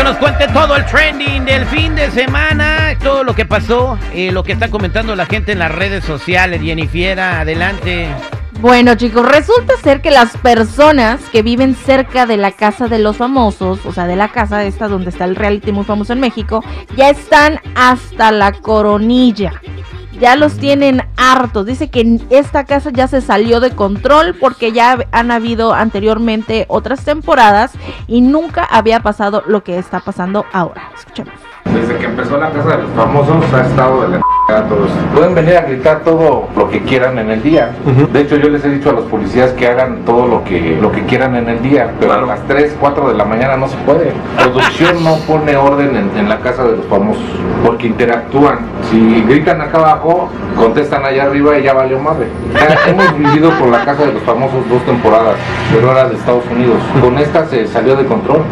Que nos cuente todo el trending del fin de semana, todo lo que pasó, eh, lo que está comentando la gente en las redes sociales. Jennifer, adelante. Bueno chicos, resulta ser que las personas que viven cerca de la casa de los famosos, o sea, de la casa esta donde está el reality muy famoso en México, ya están hasta la coronilla. Ya los tienen hartos. Dice que esta casa ya se salió de control porque ya han habido anteriormente otras temporadas y nunca había pasado lo que está pasando ahora. Escuchemos. Desde que empezó la casa de los famosos ha estado de la todos. Pueden venir a gritar todo lo que quieran en el día. De hecho, yo les he dicho a los policías que hagan todo lo que lo que quieran en el día, pero a las 3, 4 de la mañana no se puede. Producción no pone orden en, en la casa de los famosos porque interactúan. Si gritan acá abajo, contestan allá arriba y ya valió madre. Ya hemos vivido por la casa de los famosos dos temporadas, pero era de Estados Unidos. Con esta se salió de control.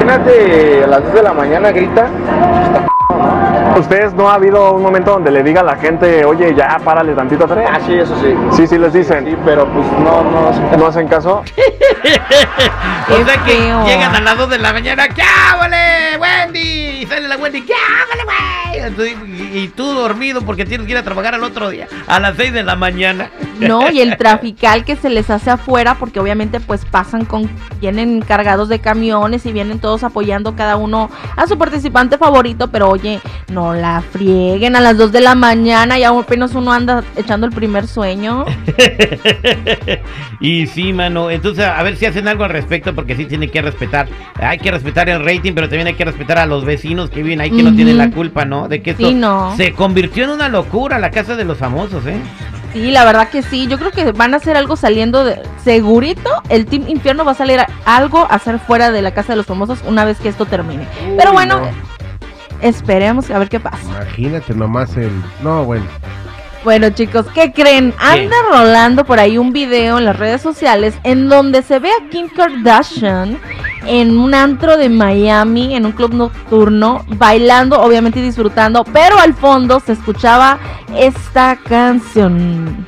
Imagínate a las 2 de la mañana grita. ¿Ustedes no ha habido un momento donde le diga a la gente, oye, ya párale tantito atrás? Ah, sí, eso sí. Sí, sí les dicen. Sí, pero pues no, no. ¿No hacen caso? o sea que llegan a las 2 de la mañana, ¡qué Wendy! Y sale la Wendy, ¡qué güey! Y, y tú dormido porque tienes que ir a trabajar al otro día, a las 6 de la mañana. No, y el trafical que se les hace afuera, porque obviamente pues pasan con, vienen cargados de camiones y vienen todos apoyando cada uno a su participante favorito, pero oye, no la frieguen a las 2 de la mañana, ya apenas uno anda echando el primer sueño. y sí, mano. Entonces, a ver si hacen algo al respecto, porque sí tienen que respetar. Hay que respetar el rating, pero también hay que respetar a los vecinos que viven ahí, que no tienen la culpa, ¿no? De que esto Sí, no. se convirtió en una locura la casa de los famosos, ¿eh? Sí, la verdad que sí, yo creo que van a hacer algo saliendo de segurito, el Team Infierno va a salir a- algo a hacer fuera de la casa de los famosos una vez que esto termine. Pero bueno, esperemos a ver qué pasa. Imagínate nomás el. No, bueno. Bueno chicos, ¿qué creen? Anda rolando por ahí un video en las redes sociales en donde se ve a Kim Kardashian en un antro de Miami, en un club nocturno, bailando, obviamente disfrutando, pero al fondo se escuchaba esta canción.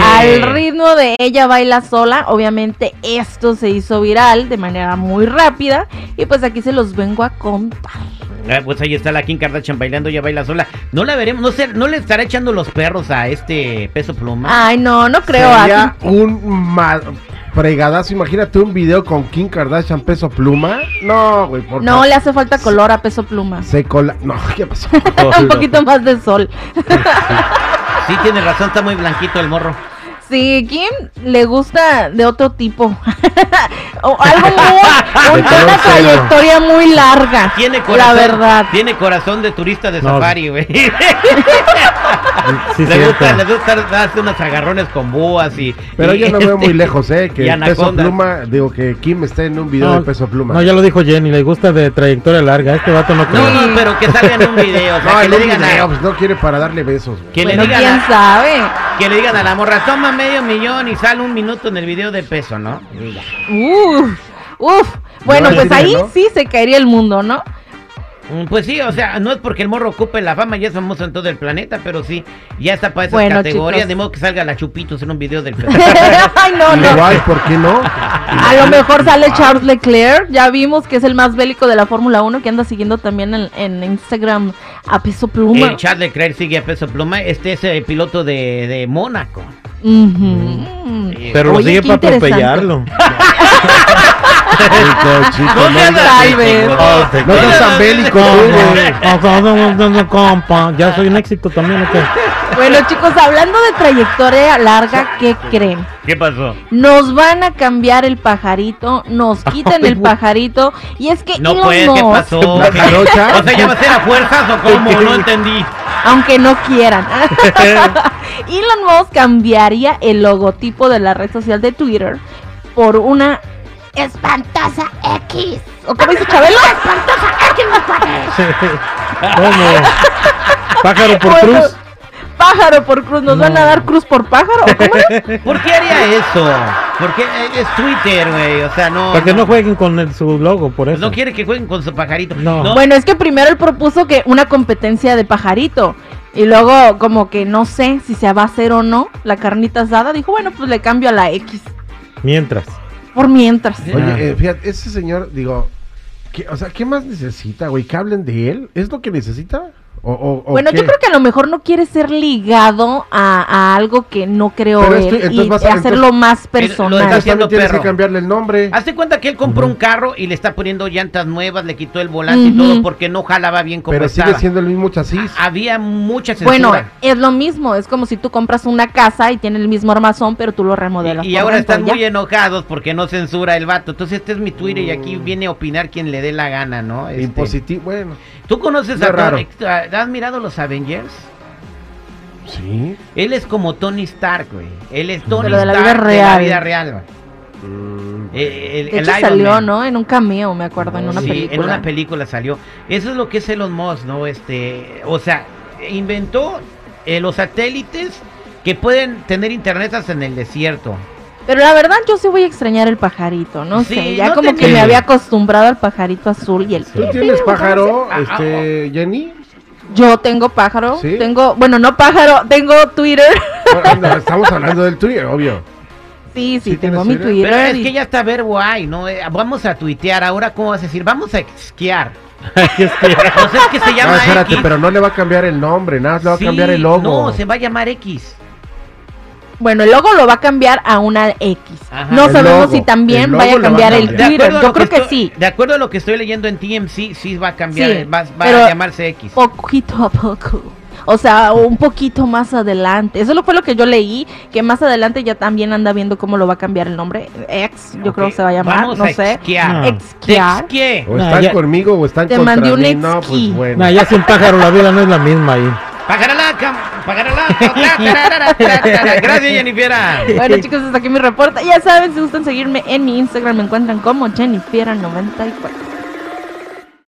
Al ritmo de ella baila sola, obviamente esto se hizo viral de manera muy rápida y pues aquí se los vengo a contar. Ah, pues ahí está la Kim Kardashian bailando, ya baila sola. No la veremos, no sé, no le estará echando los perros a este peso pluma. Ay, no, no creo. Sería aquí- un mal fregadazo. Imagínate un video con Kim Kardashian peso pluma. No, güey, por No favor. le hace falta color a peso pluma. Se cola. No, ¿qué pasó? Un poquito más de sol. Sí, tiene razón, está muy blanquito el morro. Sí, Kim le gusta de otro tipo. O algo muy. De una trayectoria muy larga. Tiene La corazón. verdad. Tiene corazón de turista de No. safari, güey. Sí, le, gusta, le gusta darse unos agarrones con boas y. Pero y yo no veo este, muy lejos, ¿eh? Que peso pluma. Digo que Kim esté en un video No, de peso pluma. No, ya lo dijo Jenny, le gusta de trayectoria larga. Este vato no creo. No, no, pero que salga en un video. O sea, No, que le un digan video, a, pues no quiere para darle besos, güey. que le digan quién a- sabe. Que le digan a la morra, toma medio millón y sale un minuto en el video de peso, ¿no? Uf, uf. Bueno, No, pues ahí sí se caería el mundo, ¿no? Mm, Pues sí, o sea, no es porque el morro ocupe la fama, ya es famoso en todo el planeta, pero sí, ya está para esas Bueno, categorías, chicos. de modo que salga la chupitos en un video del. Ay, no, no. Igual, ¿por qué no? A lo mejor sale Charles Leclerc, ya vimos que es el más bélico de la Fórmula 1 que anda siguiendo también en, en Instagram a peso pluma. Eh, Charles Leclerc sigue a peso pluma. Este es el piloto de, de Mónaco. Pero lo sigue para atropellarlo. Chico, chico, No seas así, no tan bélico, güey. Compa. Ya soy un éxito también, ¿o qué? Bueno, chicos, hablando de trayectoria larga, ¿qué creen? ¿Qué pasó? Nos van a cambiar el pajarito, nos quitan el pajarito y es que No Elon pues, ¿qué Musk, pasó? ¿La jarocha? O sea, ¿ya va a ser a fuerzas o cómo? No entendí. aunque no quieran, Elon Musk cambiaría el logotipo de la red social de Twitter por una espantosa X. ¿O cómo dice Chabelo? Espantosa X, ¿Cómo? Pájaro por Bueno, cruz. Pájaro por cruz, ¿nos van a dar cruz por pájaro? ¿O cómo es? ¿Por qué haría eso? Porque es Twitter, güey. O sea, no. Para que no jueguen con el- su logo, por eso. No quiere que jueguen con su pajarito. No. Bueno, es que primero él propuso que una competencia de pajarito. Y luego, como que no sé si se va a hacer o no la carnita asada. Dijo, bueno, pues le cambio a la X. Mientras. Por mientras. Oye, eh, fíjate, ese señor, digo, ¿qué- o sea, ¿qué más necesita, güey? ¿Que hablen de él? ¿Es lo que necesita? ¿O, o- o Bueno, qué? yo creo que a lo mejor no quiere ser ligado a, a algo que no creó Pero él y vas a- hacerlo entonces- más Él lo personal. está Entonces haciendo tienes perro. que cambiarle el nombre. Hazte cuenta que él compró un carro y le está poniendo llantas nuevas, le quitó el volante y todo porque no jalaba bien como pero estaba. sigue siendo el mismo chasis. Había mucha censura. Bueno, es lo mismo, es como si tú compras una casa y tiene el mismo armazón, pero tú lo remodelas. y, ahora dentro, están ya. muy enojados porque no censura el vato. Entonces este es mi Twitter y aquí viene a opinar quien le dé la gana, ¿no? Este, Impositivo, bueno, ¿Tú conoces a raro. Tony? ¿Has mirado los Avengers? sí. Él es como Tony Stark, güey. Él es Tony Pero de la Stark vida de la real. vida real, güey. Mm, Eh, el- De el hecho Iron salió, Man. ¿no? En un cameo, me acuerdo, en una sí, película. en una película salió. Eso es lo que es Elon Musk, ¿no? Este, o sea, inventó eh, los satélites que pueden tener internet hasta en el desierto. Pero la verdad yo sí voy a extrañar el pajarito, no Sí, sé, ya no como que me había acostumbrado al pajarito azul y el... ¿Tú tienes pájaro, Ah, ah, este, Jenny? Yo tengo pájaro, ¿Sí? tengo, bueno, no pájaro, tengo Twitter. Bueno, no, estamos hablando del Twitter, obvio. sí, sí, ¿Sí tengo mi Twitter? Pero es que ya está verbo hay, ¿no? Eh, vamos a tuitear. Ahora, ¿cómo vas a decir? Vamos a esquiar. ¿Qué es que- se llama No, espérate, X. pero no le va a cambiar el nombre, nada, más le va Sí, a cambiar el logo. No, se va a llamar X. Bueno, el logo lo va a cambiar a una X. Ajá. No El sabemos logo, si también vaya a lo va a cambiar el cambiar. Twitter. Yo creo que, estoy- sí. De acuerdo a lo que estoy leyendo en TMC, sí va a cambiar, Sí, va, va pero- a llamarse X. Poquito a poco. O sea, un poquito más adelante. Eso lo fue lo que yo leí, que más adelante ya también anda viendo cómo lo va a cambiar el nombre. Ex, yo creo que se va a llamar, Vamos no a sé. esquiar. No. Exquiar. O están ya- conmigo o están Te contra mandé un mí. No, pues bueno. Nah, ya sin pájaro la vida no es la misma ahí. Pagaralaca, tararara. Gracias, Jennifer. Bueno, chicos, hasta aquí mi reporte. Ya saben, si gustan seguirme en mi Instagram, me encuentran como Jennifer94.